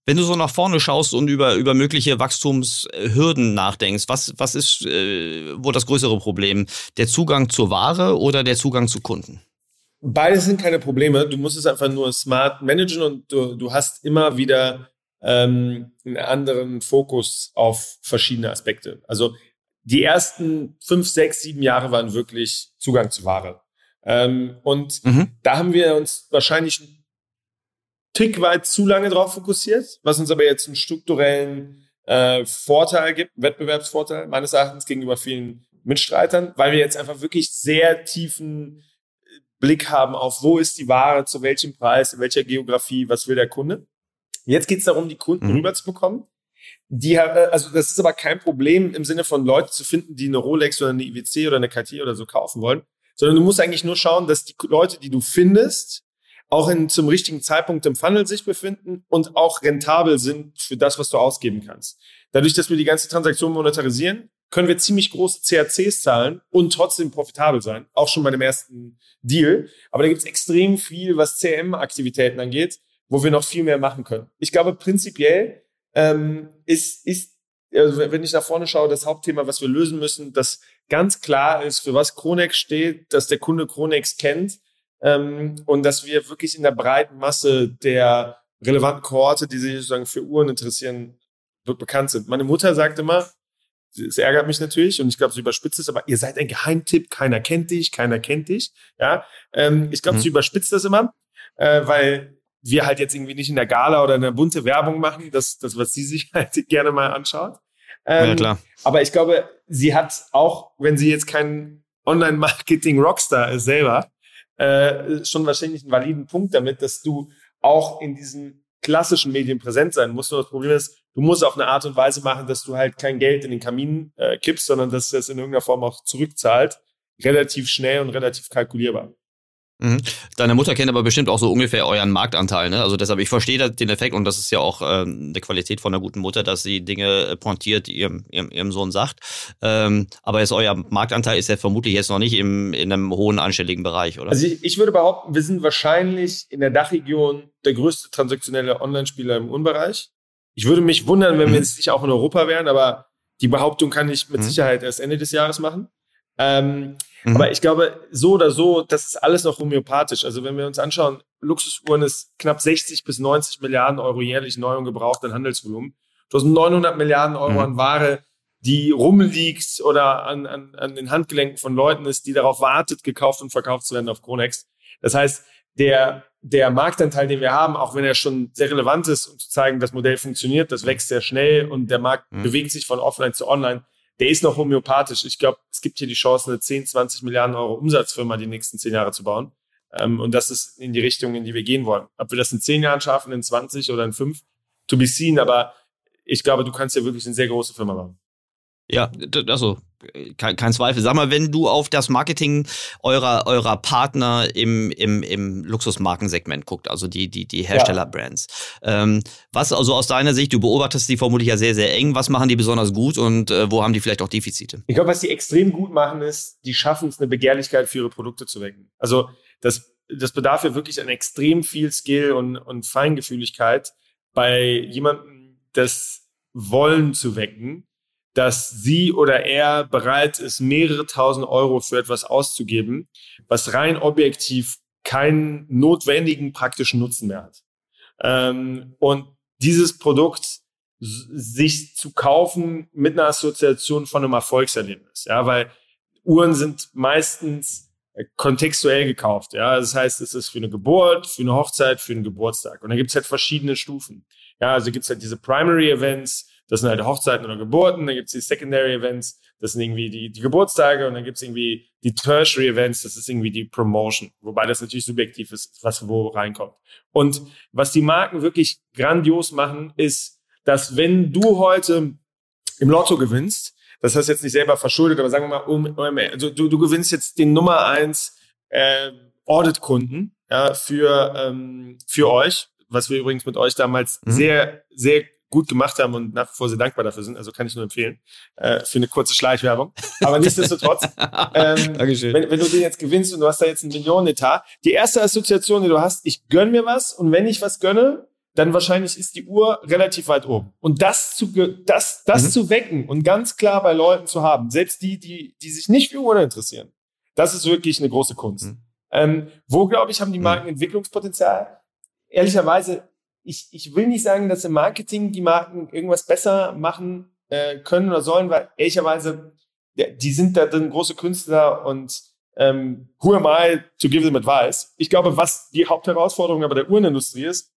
Wenn du so nach vorne schaust und über, über mögliche Wachstumshürden nachdenkst, was, was ist äh, wohl das größere Problem? Der Zugang zur Ware oder der Zugang zu Kunden? Beides sind keine Probleme. Du musst es einfach nur smart managen und du, du hast immer wieder ähm, einen anderen Fokus auf verschiedene Aspekte. Also die ersten fünf, sechs, sieben Jahre waren wirklich Zugang zu Ware. Ähm, und mhm. da haben wir uns wahrscheinlich einen Tick weit zu lange drauf fokussiert, was uns aber jetzt einen strukturellen äh, Vorteil gibt, Wettbewerbsvorteil meines Erachtens gegenüber vielen Mitstreitern, weil wir jetzt einfach wirklich sehr tiefen Blick haben auf, wo ist die Ware, zu welchem Preis, in welcher Geografie, was will der Kunde. Jetzt geht es darum, die Kunden mhm. rüberzubekommen. Die, äh, also das ist aber kein Problem im Sinne von Leute zu finden, die eine Rolex oder eine IWC oder eine Cartier oder so kaufen wollen, sondern du musst eigentlich nur schauen, dass die Leute, die du findest, auch in, zum richtigen Zeitpunkt im Funnel sich befinden und auch rentabel sind für das, was du ausgeben kannst. Dadurch, dass wir die ganze Transaktion monetarisieren, können wir ziemlich große CACs zahlen und trotzdem profitabel sein, auch schon bei dem ersten Deal. Aber da gibt es extrem viel, was CRM-Aktivitäten angeht, wo wir noch viel mehr machen können. Ich glaube, prinzipiell ähm, ist, ist also wenn ich nach vorne schaue, das Hauptthema, was wir lösen müssen, das ganz klar ist, für was Kronex steht, dass der Kunde Kronex kennt ähm, und dass wir wirklich in der breiten Masse der relevanten Kohorte, die sich sozusagen für Uhren interessieren, bekannt sind. Meine Mutter sagt immer, es ärgert mich natürlich und ich glaube, sie überspitzt es, aber ihr seid ein Geheimtipp, keiner kennt dich, keiner kennt dich. Ja, ähm, ich glaube, mhm. sie überspitzt das immer, äh, weil wir halt jetzt irgendwie nicht in der Gala oder in der bunte Werbung machen, das, das was sie sich halt gerne mal anschaut. Ähm, ja, klar. Aber ich glaube, sie hat auch, wenn sie jetzt kein Online-Marketing-Rockstar ist selber, äh, schon wahrscheinlich einen validen Punkt damit, dass du auch in diesen klassischen Medien präsent sein musst. Nur das Problem ist, du musst auf eine Art und Weise machen, dass du halt kein Geld in den Kamin äh, kippst, sondern dass das in irgendeiner Form auch zurückzahlt. Relativ schnell und relativ kalkulierbar. Mhm. Deine Mutter kennt aber bestimmt auch so ungefähr euren Marktanteil, ne? Also deshalb, ich verstehe den Effekt und das ist ja auch äh, eine Qualität von einer guten Mutter, dass sie Dinge äh, pointiert, die ihrem, ihrem, ihrem Sohn sagt. Ähm, aber jetzt euer Marktanteil ist ja vermutlich jetzt noch nicht im, in einem hohen anstelligen Bereich, oder? Also ich, ich würde behaupten, wir sind wahrscheinlich in der Dachregion der größte transaktionelle Online-Spieler im Unbereich. Ich würde mich wundern, wenn wir mhm. jetzt nicht auch in Europa wären, aber die Behauptung kann ich mit mhm. Sicherheit erst Ende des Jahres machen. Ähm, Mhm. Aber ich glaube, so oder so, das ist alles noch homöopathisch. Also wenn wir uns anschauen, Luxusuhren ist knapp 60 bis 90 Milliarden Euro jährlich neu und gebraucht an Handelsvolumen. Du hast 900 Milliarden Euro mhm. an Ware, die rumliegt oder an, an, an den Handgelenken von Leuten ist, die darauf wartet, gekauft und verkauft zu werden auf Kronex. Das heißt, der, der Marktanteil, den wir haben, auch wenn er schon sehr relevant ist, um zu zeigen, das Modell funktioniert, das wächst sehr schnell und der Markt mhm. bewegt sich von offline zu online, der ist noch homöopathisch. Ich glaube, es gibt hier die Chance, eine 10, 20 Milliarden Euro Umsatzfirma die nächsten zehn Jahre zu bauen. Ähm, und das ist in die Richtung, in die wir gehen wollen. Ob wir das in zehn Jahren schaffen, in 20 oder in fünf, to be seen. Aber ich glaube, du kannst ja wirklich eine sehr große Firma machen. Ja, also kein, kein Zweifel. Sag mal, wenn du auf das Marketing eurer, eurer Partner im, im, im Luxusmarkensegment guckt, also die, die, die Herstellerbrands, ja. ähm, was also aus deiner Sicht, du beobachtest die vermutlich ja sehr, sehr eng, was machen die besonders gut und äh, wo haben die vielleicht auch Defizite? Ich glaube, was die extrem gut machen, ist, die schaffen es, eine Begehrlichkeit für ihre Produkte zu wecken. Also das, das bedarf ja wirklich an extrem viel Skill und, und Feingefühligkeit bei jemandem, das Wollen zu wecken dass sie oder er bereit ist, mehrere tausend Euro für etwas auszugeben, was rein objektiv keinen notwendigen praktischen Nutzen mehr hat. Ähm, und dieses Produkt sich zu kaufen mit einer Assoziation von einem Erfolgserlebnis, ja, weil Uhren sind meistens äh, kontextuell gekauft, ja, das heißt, es ist für eine Geburt, für eine Hochzeit, für einen Geburtstag. Und da gibt es halt verschiedene Stufen, ja, also gibt es halt diese Primary Events, das sind halt Hochzeiten oder Geburten, dann gibt's die Secondary Events, das sind irgendwie die, die Geburtstage und dann gibt's irgendwie die Tertiary Events, das ist irgendwie die Promotion, wobei das natürlich subjektiv ist, was wo reinkommt. Und was die Marken wirklich grandios machen, ist, dass wenn du heute im Lotto gewinnst, das hast du jetzt nicht selber verschuldet, aber sagen wir mal, um, also du, du gewinnst jetzt den Nummer eins äh, Audit-Kunden ja, für, ähm, für euch, was wir übrigens mit euch damals mhm. sehr, sehr gut gemacht haben und nach wie vor sehr dankbar dafür sind. Also kann ich nur empfehlen äh, für eine kurze Schleichwerbung. Aber nichtsdestotrotz, ähm, wenn, wenn du den jetzt gewinnst und du hast da jetzt einen Millionenetat, die erste Assoziation, die du hast, ich gönn mir was und wenn ich was gönne, dann wahrscheinlich ist die Uhr relativ weit oben. Und das zu, das, das mhm. zu wecken und ganz klar bei Leuten zu haben, selbst die, die, die sich nicht für Uhren interessieren, das ist wirklich eine große Kunst. Mhm. Ähm, wo, glaube ich, haben die mhm. Marken Entwicklungspotenzial? Ehrlicherweise, ich, ich will nicht sagen, dass im Marketing die Marken irgendwas besser machen äh, können oder sollen, weil ehrlicherweise, die sind da drin große Künstler und ähm, who am I to give them advice? Ich glaube, was die Hauptherausforderung aber der Uhrenindustrie ist,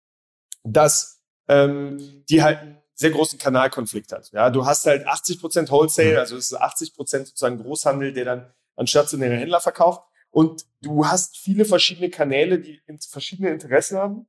dass ähm, die halt einen sehr großen Kanalkonflikt hat. Ja, du hast halt 80 Prozent Wholesale, mhm. also es ist 80 Prozent sozusagen Großhandel, der dann an stationäre Händler verkauft. Und du hast viele verschiedene Kanäle, die verschiedene Interessen haben.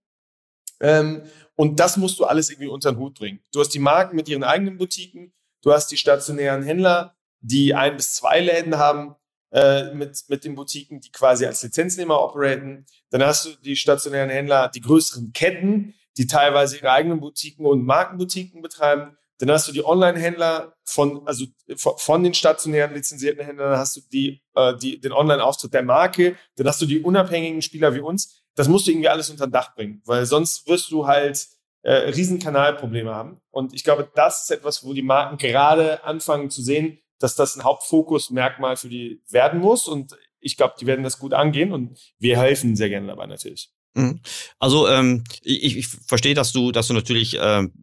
Ähm, und das musst du alles irgendwie unter den Hut bringen. Du hast die Marken mit ihren eigenen Boutiquen, du hast die stationären Händler, die ein bis zwei Läden haben äh, mit, mit den Boutiquen, die quasi als Lizenznehmer operaten. Dann hast du die stationären Händler, die größeren Ketten, die teilweise ihre eigenen Boutiquen und Markenboutiquen betreiben. Dann hast du die Online-Händler von, also von den stationären lizenzierten Händlern, dann hast du die, äh, die, den Online-Auftritt der Marke, dann hast du die unabhängigen Spieler wie uns. Das musst du irgendwie alles unter Dach bringen, weil sonst wirst du halt äh, Riesenkanalprobleme haben. Und ich glaube, das ist etwas, wo die Marken gerade anfangen zu sehen, dass das ein Hauptfokusmerkmal für die werden muss. Und ich glaube, die werden das gut angehen und wir helfen sehr gerne dabei natürlich. Mhm. Also ähm, ich, ich verstehe, dass du, dass du natürlich ähm,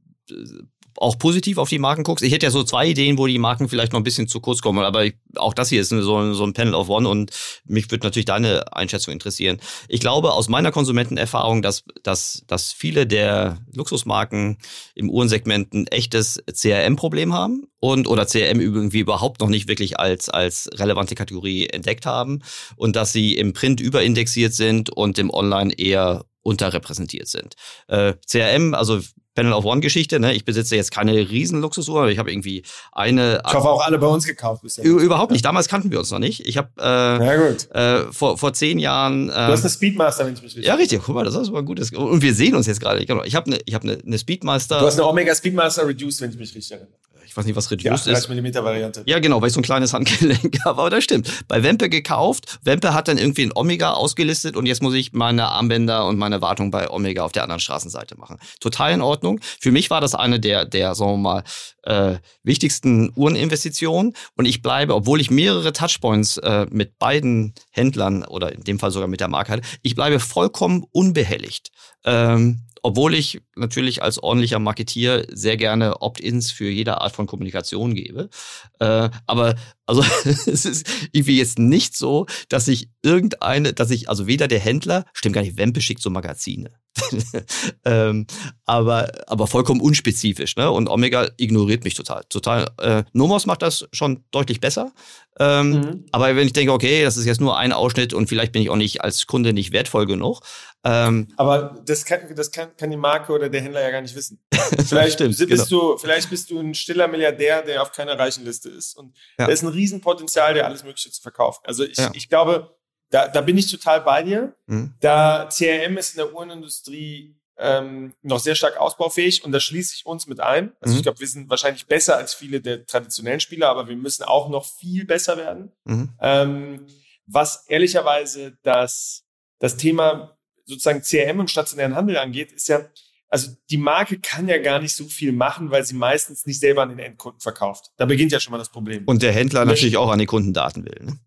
auch positiv auf die Marken guckst. Ich hätte ja so zwei Ideen, wo die Marken vielleicht noch ein bisschen zu kurz kommen, aber ich, auch das hier ist so, so ein Panel of One und mich würde natürlich deine Einschätzung interessieren. Ich glaube aus meiner Konsumentenerfahrung, dass, dass, dass viele der Luxusmarken im Uhrensegment ein echtes CRM-Problem haben und oder CRM irgendwie überhaupt noch nicht wirklich als, als relevante Kategorie entdeckt haben und dass sie im Print überindexiert sind und im Online eher unterrepräsentiert sind. Äh, CRM, also Panel of One Geschichte. Ne? Ich besitze jetzt keine riesen Luxusuhr. Ich habe irgendwie eine. Ich hoffe auch alle bei uns gekauft bisher. Überhaupt nicht. Damals kannten wir uns noch nicht. Ich habe äh, äh, vor, vor zehn Jahren. Äh, du hast eine Speedmaster, wenn ich mich richtig Ja, richtig. Guck mal, das ist aber ein gutes. Und wir sehen uns jetzt gerade. Ich habe eine ich hab eine, eine Speedmaster. Du hast eine Omega Speedmaster Reduced, wenn ich mich richtig erinnere ich weiß nicht, was Reduced ja, ist. 30 mm Variante. Ja, genau, weil ich so ein kleines Handgelenk habe, aber das stimmt. Bei Wempe gekauft, Wempe hat dann irgendwie ein Omega ausgelistet und jetzt muss ich meine Armbänder und meine Wartung bei Omega auf der anderen Straßenseite machen. Total in Ordnung. Für mich war das eine der, der sagen wir mal, äh, wichtigsten Uhreninvestitionen und ich bleibe, obwohl ich mehrere Touchpoints äh, mit beiden Händlern oder in dem Fall sogar mit der Marke hatte, ich bleibe vollkommen unbehelligt. Ähm, obwohl ich natürlich als ordentlicher Marketier sehr gerne Opt-ins für jede Art von Kommunikation gebe. Äh, aber also es ist irgendwie jetzt nicht so, dass ich irgendeine, dass ich, also weder der Händler, stimmt gar nicht, Wempe schickt so Magazine. ähm, aber, aber vollkommen unspezifisch, ne? Und Omega ignoriert mich total. Total. Äh, Nomos macht das schon deutlich besser. Ähm, mhm. Aber wenn ich denke, okay, das ist jetzt nur ein Ausschnitt und vielleicht bin ich auch nicht als Kunde nicht wertvoll genug. Ähm, aber das, kann, das kann, kann die Marke oder der Händler ja gar nicht wissen. Vielleicht, Stimmt, bist genau. du, vielleicht bist du ein stiller Milliardär, der auf keiner reichen Liste ist. Und ja. da ist ein Riesenpotenzial, der alles Mögliche zu verkaufen. Also ich, ja. ich glaube, da, da bin ich total bei dir. Mhm. Da CRM ist in der Uhrenindustrie ähm, noch sehr stark ausbaufähig und da schließe ich uns mit ein. Also mhm. ich glaube, wir sind wahrscheinlich besser als viele der traditionellen Spieler, aber wir müssen auch noch viel besser werden. Mhm. Ähm, was ehrlicherweise das, das Thema sozusagen CRM und stationären Handel angeht, ist ja, also die Marke kann ja gar nicht so viel machen, weil sie meistens nicht selber an den Endkunden verkauft. Da beginnt ja schon mal das Problem. Und der Händler natürlich auch an die Kundendaten will. Ne?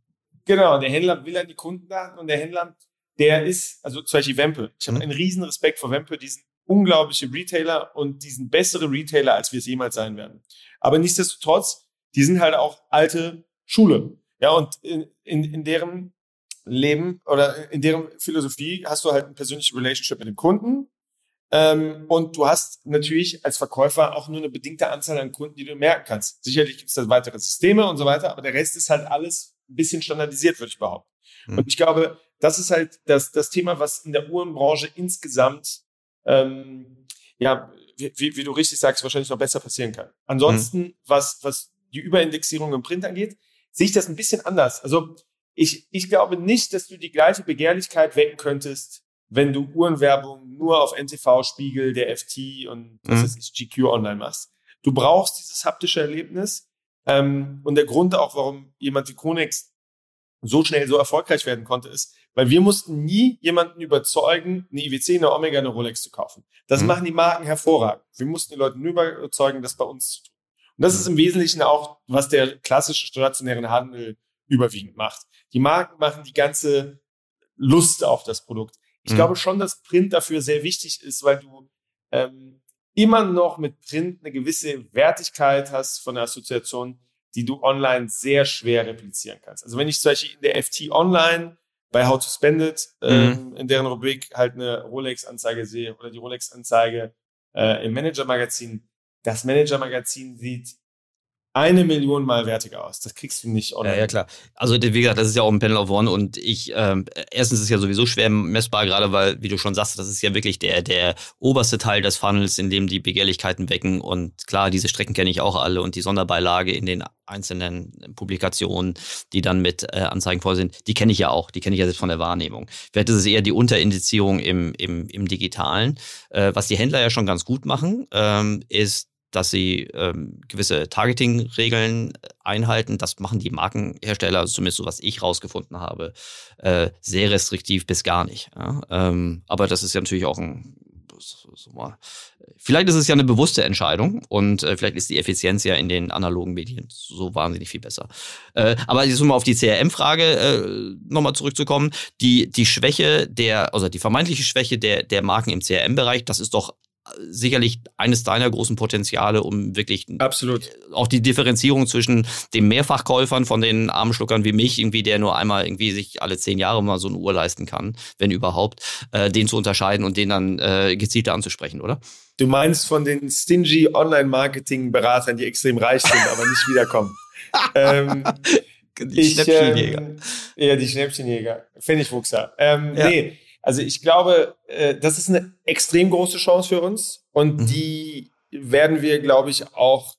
Genau, der Händler will an die Kundendaten und der Händler, der ist, also zum Beispiel Wempe. Ich habe mhm. einen riesen Respekt vor Wempe, diesen unglaubliche Retailer und diesen bessere Retailer, als wir es jemals sein werden. Aber nichtsdestotrotz, die sind halt auch alte Schule. Ja, und in, in, in deren Leben oder in deren Philosophie hast du halt eine persönliche Relationship mit dem Kunden. Ähm, und du hast natürlich als Verkäufer auch nur eine bedingte Anzahl an Kunden, die du merken kannst. Sicherlich gibt es da weitere Systeme und so weiter, aber der Rest ist halt alles ein bisschen standardisiert, würde ich behaupten. Mhm. Und ich glaube, das ist halt das, das Thema, was in der Uhrenbranche insgesamt, ähm, ja, wie, wie, du richtig sagst, wahrscheinlich noch besser passieren kann. Ansonsten, mhm. was, was die Überindexierung im Print angeht, sehe ich das ein bisschen anders. Also ich, ich glaube nicht, dass du die gleiche Begehrlichkeit wecken könntest, wenn du Uhrenwerbung nur auf NTV, Spiegel, der FT und was mhm. ist GQ online machst. Du brauchst dieses haptische Erlebnis. Ähm, und der Grund auch, warum jemand wie Konex so schnell so erfolgreich werden konnte, ist, weil wir mussten nie jemanden überzeugen, eine IWC, eine Omega, eine Rolex zu kaufen. Das mhm. machen die Marken hervorragend. Wir mussten die Leute nur überzeugen, das bei uns zu tun. Und das ist im Wesentlichen auch, was der klassische stationäre Handel überwiegend macht. Die Marken machen die ganze Lust auf das Produkt. Ich mhm. glaube schon, dass Print dafür sehr wichtig ist, weil du ähm, immer noch mit Print eine gewisse Wertigkeit hast von der Assoziation, die du online sehr schwer replizieren kannst. Also wenn ich zum Beispiel in der FT Online bei How to Spend It, mhm. ähm, in deren Rubrik halt eine Rolex-Anzeige sehe oder die Rolex-Anzeige äh, im Manager-Magazin, das Manager-Magazin sieht eine Million mal wertiger aus. Das kriegst du nicht online. Ja, ja, klar. Also wie gesagt, das ist ja auch ein Panel of One und ich, ähm, erstens ist es ja sowieso schwer messbar, gerade weil, wie du schon sagst, das ist ja wirklich der, der oberste Teil des Funnels, in dem die Begehrlichkeiten wecken und klar, diese Strecken kenne ich auch alle und die Sonderbeilage in den einzelnen Publikationen, die dann mit äh, Anzeigen voll sind, die kenne ich ja auch, die kenne ich ja selbst von der Wahrnehmung. Vielleicht ist es eher die Unterindizierung im, im, im Digitalen. Äh, was die Händler ja schon ganz gut machen, ähm, ist dass sie ähm, gewisse Targeting-Regeln einhalten. Das machen die Markenhersteller, also zumindest so was ich rausgefunden habe, äh, sehr restriktiv bis gar nicht. Ja? Ähm, aber das ist ja natürlich auch ein vielleicht ist es ja eine bewusste Entscheidung und äh, vielleicht ist die Effizienz ja in den analogen Medien so wahnsinnig viel besser. Äh, aber jetzt um auf die CRM-Frage äh, nochmal zurückzukommen, die, die Schwäche der, also die vermeintliche Schwäche der, der Marken im CRM-Bereich, das ist doch sicherlich eines deiner großen Potenziale, um wirklich Absolut. auch die Differenzierung zwischen den Mehrfachkäufern von den Armschluckern wie mich, irgendwie, der nur einmal irgendwie sich alle zehn Jahre mal so eine Uhr leisten kann, wenn überhaupt, äh, den zu unterscheiden und den dann äh, gezielter anzusprechen, oder? Du meinst von den stingy Online-Marketing-Beratern, die extrem reich sind, aber nicht wiederkommen. ähm, die ich, Schnäppchenjäger. Ähm, ja, die Schnäppchenjäger. Pfennigwuchser. Ähm, ja. Nee, also ich glaube, äh, das ist eine extrem große Chance für uns und mhm. die werden wir, glaube ich, auch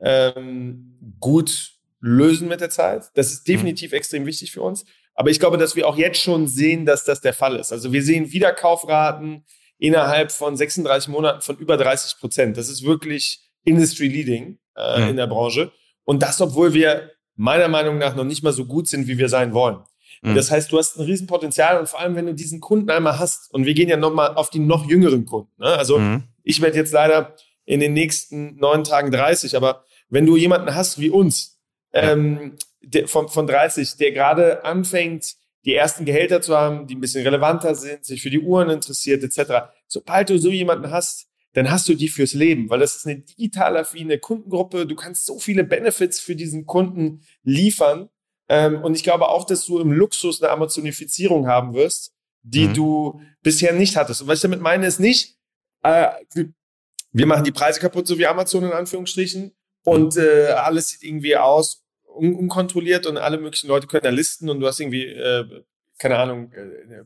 ähm, gut lösen mit der Zeit. Das ist mhm. definitiv mhm. extrem wichtig für uns. Aber ich glaube, dass wir auch jetzt schon sehen, dass das der Fall ist. Also wir sehen Wiederkaufraten innerhalb von 36 Monaten von über 30 Prozent. Das ist wirklich industry leading äh, mhm. in der Branche. Und das, obwohl wir meiner Meinung nach noch nicht mal so gut sind, wie wir sein wollen. Mhm. Das heißt, du hast ein Riesenpotenzial und vor allem, wenn du diesen Kunden einmal hast, und wir gehen ja nochmal auf die noch jüngeren Kunden. Ne? Also mhm. ich werde jetzt leider in den nächsten neun Tagen 30, aber wenn du jemanden hast wie uns, ja. ähm, der, von, von 30, der gerade anfängt, die ersten Gehälter zu haben, die ein bisschen relevanter sind, sich für die Uhren interessiert, etc. Sobald du so jemanden hast, dann hast du die fürs Leben, weil das ist eine digital affine Kundengruppe. Du kannst so viele Benefits für diesen Kunden liefern. Ähm, und ich glaube auch, dass du im Luxus eine Amazonifizierung haben wirst, die mhm. du bisher nicht hattest. Und was ich damit meine, ist nicht, äh, wir machen die Preise kaputt, so wie Amazon in Anführungsstrichen, und äh, alles sieht irgendwie aus un unkontrolliert und alle möglichen Leute können da listen und du hast irgendwie, äh, keine Ahnung, äh,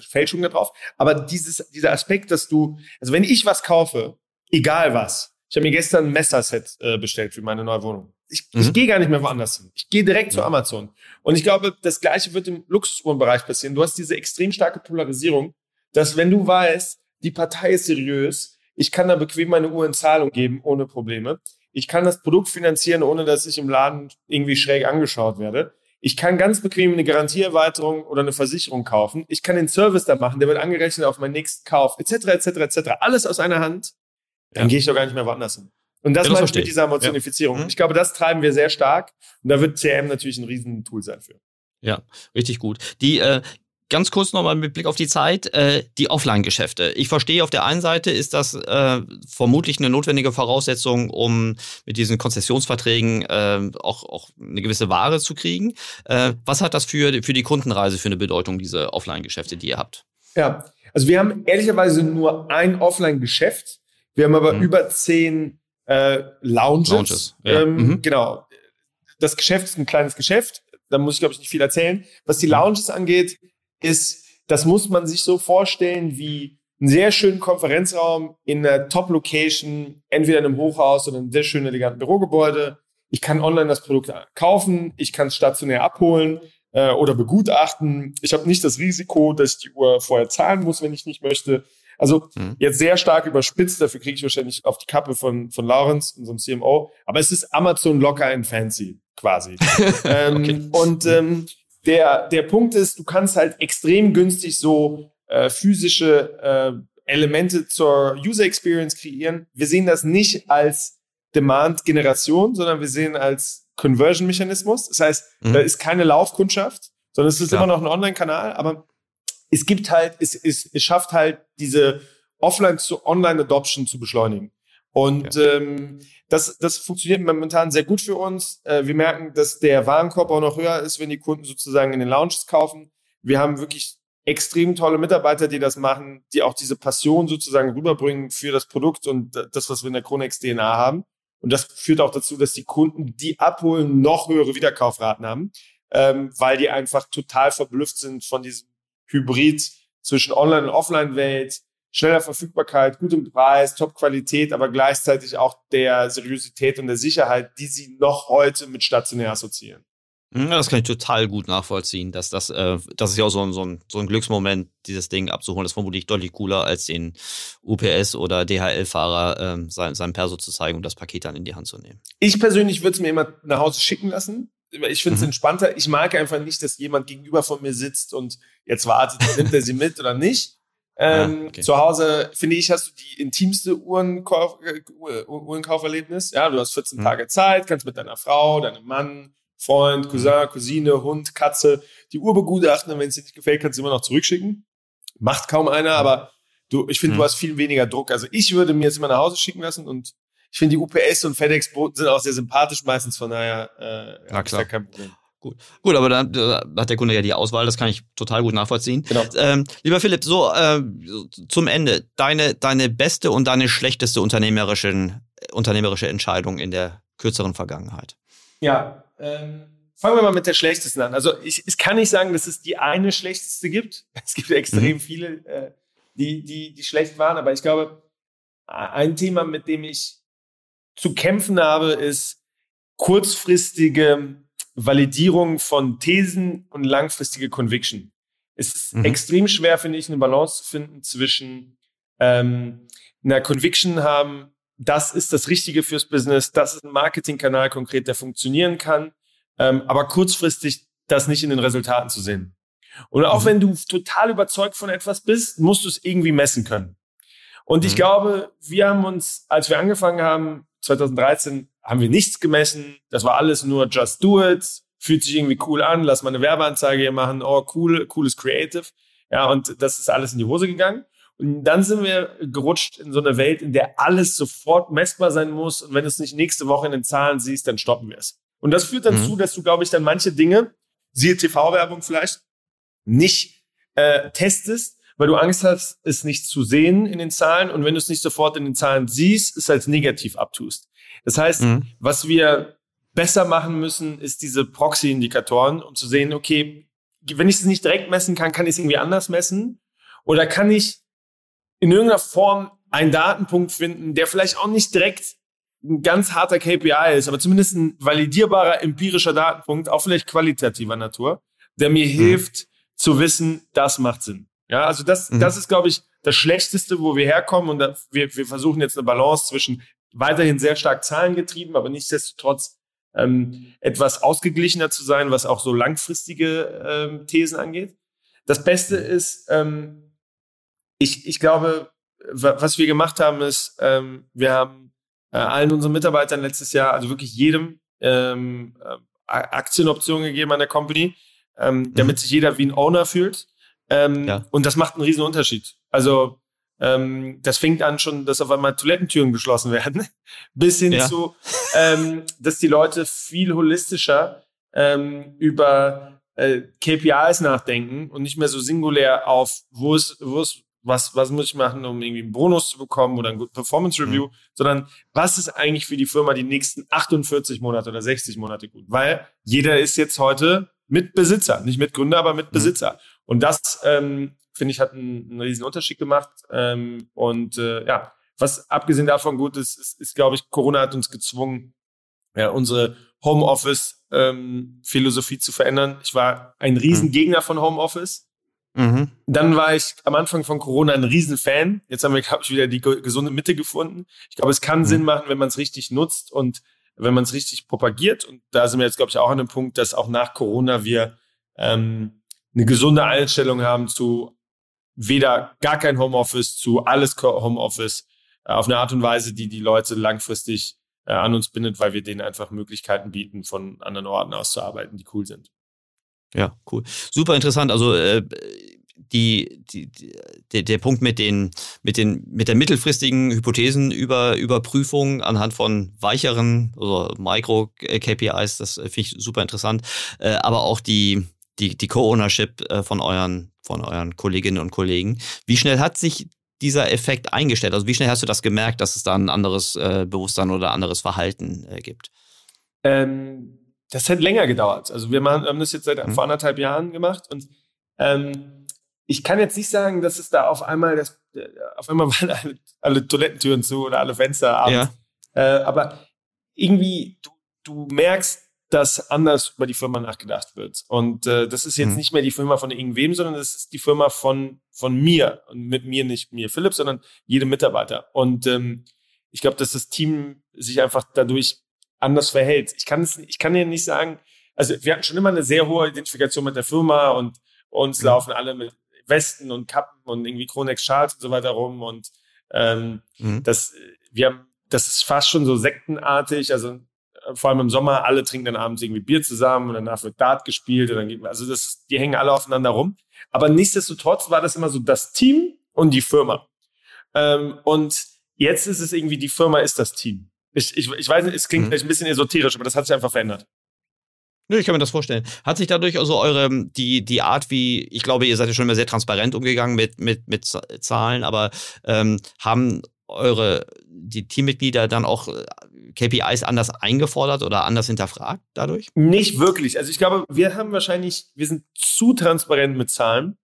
Fälschung da drauf. Aber dieses, dieser Aspekt, dass du, also wenn ich was kaufe, egal was, ich habe mir gestern ein Messerset äh, bestellt für meine neue Wohnung. Ich, mhm. ich gehe gar nicht mehr woanders hin. Ich gehe direkt ja. zu Amazon. Und ich glaube, das Gleiche wird im Luxusuhrenbereich passieren. Du hast diese extrem starke Polarisierung, dass wenn du weißt, die Partei ist seriös, ich kann da bequem meine Uhr in Zahlung geben, ohne Probleme. Ich kann das Produkt finanzieren, ohne dass ich im Laden irgendwie schräg angeschaut werde. Ich kann ganz bequem eine Garantieerweiterung oder eine Versicherung kaufen. Ich kann den Service da machen, der wird angerechnet auf meinen nächsten Kauf, etc., etc., etc. Alles aus einer Hand. Dann ja. gehe ich doch gar nicht mehr woanders hin. Und das ja, meine ich mit dieser Emotionifizierung. Ja. Mhm. Ich glaube, das treiben wir sehr stark. Und da wird CRM natürlich ein Riesentool sein für. Ja, richtig gut. Die äh, ganz kurz nochmal mit Blick auf die Zeit, äh, die Offline-Geschäfte. Ich verstehe, auf der einen Seite ist das äh, vermutlich eine notwendige Voraussetzung, um mit diesen Konzessionsverträgen äh, auch, auch eine gewisse Ware zu kriegen. Äh, was hat das für, für die Kundenreise für eine Bedeutung, diese Offline-Geschäfte, die ihr habt? Ja, also wir haben ehrlicherweise nur ein Offline-Geschäft. Wir haben aber mhm. über zehn äh, Lounges. Lounges ja. ähm, mhm. Genau. Das Geschäft ist ein kleines Geschäft. Da muss ich, glaube ich, nicht viel erzählen. Was die mhm. Lounges angeht, ist, das muss man sich so vorstellen wie einen sehr schönen Konferenzraum in einer Top-Location, entweder in einem Hochhaus oder einem sehr schönen, eleganten Bürogebäude. Ich kann online das Produkt kaufen, ich kann es stationär abholen äh, oder begutachten. Ich habe nicht das Risiko, dass ich die Uhr vorher zahlen muss, wenn ich nicht möchte. Also mhm. jetzt sehr stark überspitzt, dafür kriege ich wahrscheinlich auf die Kappe von, von Lawrence, unserem CMO. Aber es ist Amazon locker and fancy, quasi. ähm, okay. Und ähm, der, der Punkt ist, du kannst halt extrem günstig so äh, physische äh, Elemente zur User Experience kreieren. Wir sehen das nicht als Demand-Generation, sondern wir sehen als Conversion-Mechanismus. Das heißt, mhm. da ist keine Laufkundschaft, sondern es ist Klar. immer noch ein Online-Kanal, aber es gibt halt, es, es, es schafft halt diese Offline zu Online-Adoption zu beschleunigen. Und ja. ähm, das, das funktioniert momentan sehr gut für uns. Äh, wir merken, dass der Warenkorb auch noch höher ist, wenn die Kunden sozusagen in den Lounges kaufen. Wir haben wirklich extrem tolle Mitarbeiter, die das machen, die auch diese Passion sozusagen rüberbringen für das Produkt und das, was wir in der Chronex DNA haben. Und das führt auch dazu, dass die Kunden, die abholen, noch höhere Wiederkaufraten haben, ähm, weil die einfach total verblüfft sind von diesem Hybrid zwischen Online- und Offline-Welt, schneller Verfügbarkeit, gutem Preis, Top-Qualität, aber gleichzeitig auch der Seriosität und der Sicherheit, die sie noch heute mit stationär assoziieren. Ja, das kann ich total gut nachvollziehen. Dass das, äh, das ist ja auch so ein, so, ein, so ein Glücksmoment, dieses Ding abzuholen. Das ist vermutlich deutlich cooler, als den UPS- oder DHL-Fahrer ähm, sein, seinem Perso zu zeigen und das Paket dann in die Hand zu nehmen. Ich persönlich würde es mir immer nach Hause schicken lassen. Ich finde es mhm. entspannter. Ich mag einfach nicht, dass jemand gegenüber von mir sitzt und jetzt wartet, nimmt er sie mit oder nicht. Ähm, ah, okay. Zu Hause, finde ich, hast du die intimste Uhrenkauf, äh, Uhrenkauferlebnis. Ja, du hast 14 mhm. Tage Zeit, kannst mit deiner Frau, deinem Mann, Freund, Cousin, Cousine, Hund, Katze die Uhr begutachten und wenn es dir nicht gefällt, kannst du immer noch zurückschicken. Macht kaum einer, aber du, ich finde, mhm. du hast viel weniger Druck. Also ich würde mir jetzt immer nach Hause schicken lassen und ich finde, die UPS und FedEx-Boten sind auch sehr sympathisch meistens, von daher äh, ja, klar. kein Problem. Gut, gut, aber dann da hat der Kunde ja die Auswahl, das kann ich total gut nachvollziehen. Genau. Ähm, lieber Philipp, so äh, zum Ende, deine, deine beste und deine schlechteste unternehmerische, unternehmerische Entscheidung in der kürzeren Vergangenheit. Ja, ähm, fangen wir mal mit der schlechtesten an. Also ich, ich kann nicht sagen, dass es die eine schlechteste gibt. Es gibt extrem mhm. viele, äh, die, die, die schlecht waren, aber ich glaube, ein Thema, mit dem ich zu kämpfen habe, ist kurzfristige Validierung von Thesen und langfristige Conviction. Es ist mhm. extrem schwer, finde ich, eine Balance zu finden zwischen ähm, einer Conviction haben, das ist das Richtige fürs Business, das ist ein Marketingkanal konkret, der funktionieren kann, ähm, aber kurzfristig das nicht in den Resultaten zu sehen. Und auch mhm. wenn du total überzeugt von etwas bist, musst du es irgendwie messen können. Und mhm. ich glaube, wir haben uns, als wir angefangen haben, 2013, haben wir nichts gemessen. Das war alles nur just do it. Fühlt sich irgendwie cool an. Lass mal eine Werbeanzeige hier machen. Oh, cool, cooles Creative. Ja, und das ist alles in die Hose gegangen. Und dann sind wir gerutscht in so eine Welt, in der alles sofort messbar sein muss. Und wenn du es nicht nächste Woche in den Zahlen siehst, dann stoppen wir es. Und das führt dann mhm. zu, dass du, glaube ich, dann manche Dinge, siehe TV-Werbung vielleicht, nicht äh, testest, weil du Angst hast, es nicht zu sehen in den Zahlen. Und wenn du es nicht sofort in den Zahlen siehst, es als negativ abtust. Das heißt, mhm. was wir besser machen müssen, ist diese Proxy-Indikatoren, um zu sehen, okay, wenn ich es nicht direkt messen kann, kann ich es irgendwie anders messen? Oder kann ich in irgendeiner Form einen Datenpunkt finden, der vielleicht auch nicht direkt ein ganz harter KPI ist, aber zumindest ein validierbarer empirischer Datenpunkt, auch vielleicht qualitativer Natur, der mir mhm. hilft zu wissen, das macht Sinn. Ja, also das, mhm. das ist, glaube ich, das Schlechteste, wo wir herkommen und da, wir, wir versuchen jetzt eine Balance zwischen weiterhin sehr stark zahlengetrieben, aber nichtsdestotrotz ähm, etwas ausgeglichener zu sein, was auch so langfristige ähm, Thesen angeht. Das Beste ist, ähm, ich, ich glaube, was wir gemacht haben, ist, ähm, wir haben äh, allen unseren Mitarbeitern letztes Jahr, also wirklich jedem, ähm, äh, Aktienoptionen gegeben an der Company, ähm, mhm. damit sich jeder wie ein Owner fühlt. Ähm, ja. Und das macht einen riesen Unterschied. Also ähm, das fängt an schon, dass auf einmal Toilettentüren geschlossen werden, bis hin ja. zu, ähm, dass die Leute viel holistischer ähm, über äh, KPIs nachdenken und nicht mehr so singulär auf, wo ist, wo ist was, was muss ich machen, um irgendwie einen Bonus zu bekommen oder ein gutes Performance Review, mhm. sondern was ist eigentlich für die Firma die nächsten 48 Monate oder 60 Monate gut? Weil jeder ist jetzt heute Mitbesitzer, nicht Mitgründer, aber Mitbesitzer. Mhm. Und das, ähm, finde ich, hat einen, einen riesen Unterschied gemacht. Ähm, und äh, ja, was abgesehen davon gut ist, ist, ist glaube ich, Corona hat uns gezwungen, ja, unsere Homeoffice-Philosophie ähm, zu verändern. Ich war ein Riesengegner mhm. von Homeoffice. Mhm. Dann war ich am Anfang von Corona ein Riesenfan. Jetzt haben wir, glaube ich, wieder die gesunde Mitte gefunden. Ich glaube, es kann mhm. Sinn machen, wenn man es richtig nutzt und wenn man es richtig propagiert. Und da sind wir jetzt, glaube ich, auch an dem Punkt, dass auch nach Corona wir ähm, eine gesunde Einstellung haben zu weder gar kein Homeoffice zu alles Homeoffice äh, auf eine Art und Weise, die die Leute langfristig äh, an uns bindet, weil wir denen einfach Möglichkeiten bieten, von anderen Orten aus zu arbeiten, die cool sind. Ja, cool. Super interessant. Also äh, die, die, die, der, Punkt mit den, mit den, mit der mittelfristigen Hypothesen über Überprüfung anhand von weicheren, also Micro-KPIs, das finde ich super interessant. Äh, aber auch die, die, die Co-Ownership äh, von euren, von euren Kolleginnen und Kollegen. Wie schnell hat sich dieser Effekt eingestellt? Also wie schnell hast du das gemerkt, dass es da ein anderes äh, Bewusstsein oder anderes Verhalten äh, gibt? Ähm, das hat länger gedauert. Also wir haben das jetzt seit mhm. vor anderthalb Jahren gemacht und ähm, ich kann jetzt nicht sagen, dass es da auf einmal das, äh, auf einmal waren alle, alle Toilettentüren zu oder alle Fenster abends. Ja. Äh, aber irgendwie, du, du merkst, dass anders über die Firma nachgedacht wird. Und äh, das ist jetzt mhm. nicht mehr die Firma von irgendwem, sondern das ist die Firma von, von mir. Und mit mir nicht mir Philipp, sondern jedem Mitarbeiter. Und ähm, ich glaube, dass das Team sich einfach dadurch anders verhält. Ich kann es, ich kann dir nicht sagen, also wir hatten schon immer eine sehr hohe Identifikation mit der Firma und uns mhm. laufen alle mit Westen und Kappen und irgendwie Kronex Schals und so weiter rum und ähm, mhm. das, wir haben, das ist fast schon so sektenartig, also äh, vor allem im Sommer, alle trinken dann abends irgendwie Bier zusammen und danach wird Dart gespielt und dann geht, also das, die hängen alle aufeinander rum. Aber nichtsdestotrotz war das immer so das Team und die Firma. Ähm, und jetzt ist es irgendwie, die Firma ist das Team. Ich, ich, ich weiß, es klingt mhm. vielleicht ein bisschen esoterisch, aber das hat sich einfach verändert. Nö, ich kann mir das vorstellen. Hat sich dadurch also eure, die, die Art, wie, ich glaube, ihr seid ja schon immer sehr transparent umgegangen mit, mit, mit Zahlen, aber ähm, haben eure, die Teammitglieder dann auch äh, KPIs anders eingefordert oder anders hinterfragt dadurch? Nicht wirklich. Also ich glaube, wir haben wahrscheinlich, wir sind zu transparent mit Zahlen.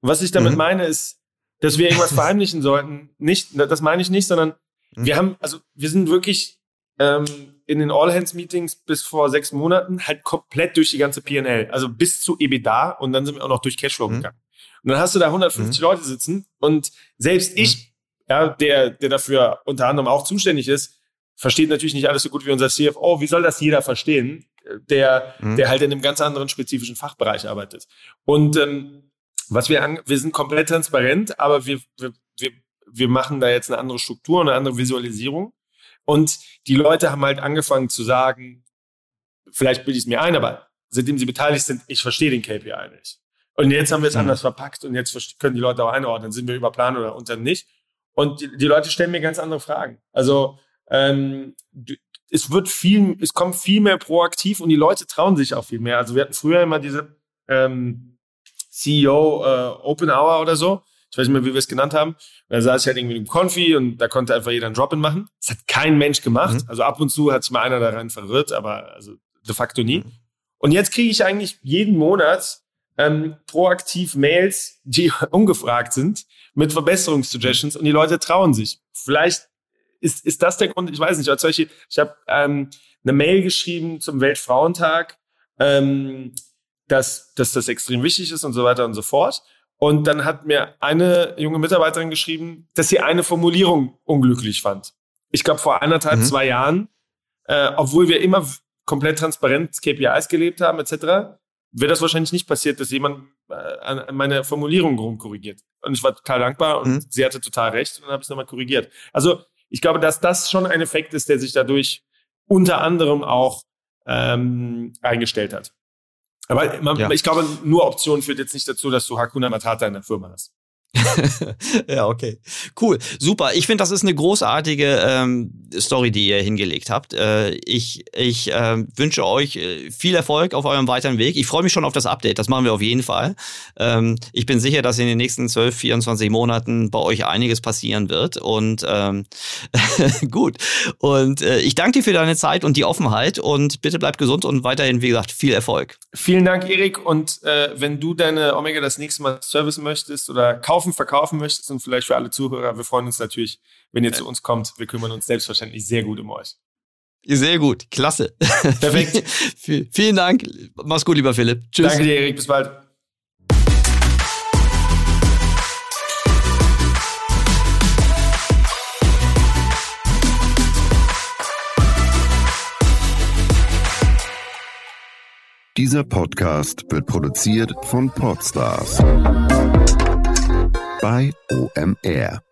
Was ich damit mhm. meine, ist, dass wir irgendwas verheimlichen sollten. Nicht, das meine ich nicht, sondern mhm. wir haben, also wir sind wirklich ähm, in den All-Hands-Meetings bis vor sechs Monaten halt komplett durch die ganze PNL, also bis zu EBITDA und dann sind wir auch noch durch Cashflow mhm. gegangen. Und dann hast du da 150 mhm. Leute sitzen und selbst ich, mhm. ja, der, der dafür unter anderem auch zuständig ist, versteht natürlich nicht alles so gut wie unser CFO. Wie soll das jeder verstehen, der, mhm. der halt in einem ganz anderen spezifischen Fachbereich arbeitet? Und ähm, was wir an, wir sind komplett transparent, aber wir, wir, wir, wir machen da jetzt eine andere Struktur, eine andere Visualisierung. Und die Leute haben halt angefangen zu sagen, vielleicht bilde ich es mir ein, aber seitdem sie beteiligt sind, ich verstehe den KPI nicht. Und jetzt haben wir es mhm. anders verpackt und jetzt können die Leute auch einordnen, sind wir über Plan oder unter nicht. Und die, die Leute stellen mir ganz andere Fragen. Also ähm, es wird viel, es kommt viel mehr proaktiv und die Leute trauen sich auch viel mehr. Also wir hatten früher immer diese ähm, CEO äh, Open Hour oder so ich weiß nicht mehr, wie wir es genannt haben. Und da saß ich halt irgendwie im Konfi und da konnte einfach jeder einen Drop-In machen. Das hat kein Mensch gemacht. Mhm. Also ab und zu hat sich mal einer da rein verirrt, aber also de facto nie. Mhm. Und jetzt kriege ich eigentlich jeden Monat ähm, proaktiv Mails, die ungefragt sind, mit Verbesserungssuggestions und die Leute trauen sich. Vielleicht ist, ist das der Grund, ich weiß nicht, als solche, ich habe ähm, eine Mail geschrieben zum Weltfrauentag, ähm, dass, dass das extrem wichtig ist und so weiter und so fort. Und dann hat mir eine junge Mitarbeiterin geschrieben, dass sie eine Formulierung unglücklich fand. Ich glaube, vor eineinhalb, mhm. zwei Jahren, äh, obwohl wir immer komplett transparent KPIs gelebt haben, etc., wäre das wahrscheinlich nicht passiert, dass jemand äh, an meine Formulierung rumkorrigiert. Und ich war total dankbar und mhm. sie hatte total recht und dann habe ich es nochmal korrigiert. Also ich glaube, dass das schon ein Effekt ist, der sich dadurch unter anderem auch ähm, eingestellt hat. Aber man, ja. ich glaube, nur Optionen führt jetzt nicht dazu, dass du Hakuna Matata in der Firma hast. ja, okay. Cool. Super. Ich finde, das ist eine großartige ähm, Story, die ihr hingelegt habt. Äh, ich ich äh, wünsche euch äh, viel Erfolg auf eurem weiteren Weg. Ich freue mich schon auf das Update. Das machen wir auf jeden Fall. Ähm, ich bin sicher, dass in den nächsten 12, 24 Monaten bei euch einiges passieren wird. Und ähm, gut. Und äh, ich danke dir für deine Zeit und die Offenheit. Und bitte bleib gesund und weiterhin, wie gesagt, viel Erfolg. Vielen Dank, Erik. Und äh, wenn du deine Omega das nächste Mal servicen möchtest oder kaufen kaufen, verkaufen möchtest und vielleicht für alle Zuhörer, wir freuen uns natürlich, wenn ihr zu uns kommt. Wir kümmern uns selbstverständlich sehr gut um euch. Sehr gut, klasse. Perfekt. Vielen Dank. Mach's gut, lieber Philipp. Tschüss. Danke dir, Erik. Bis bald. Dieser Podcast wird produziert von Podstars bei OMR.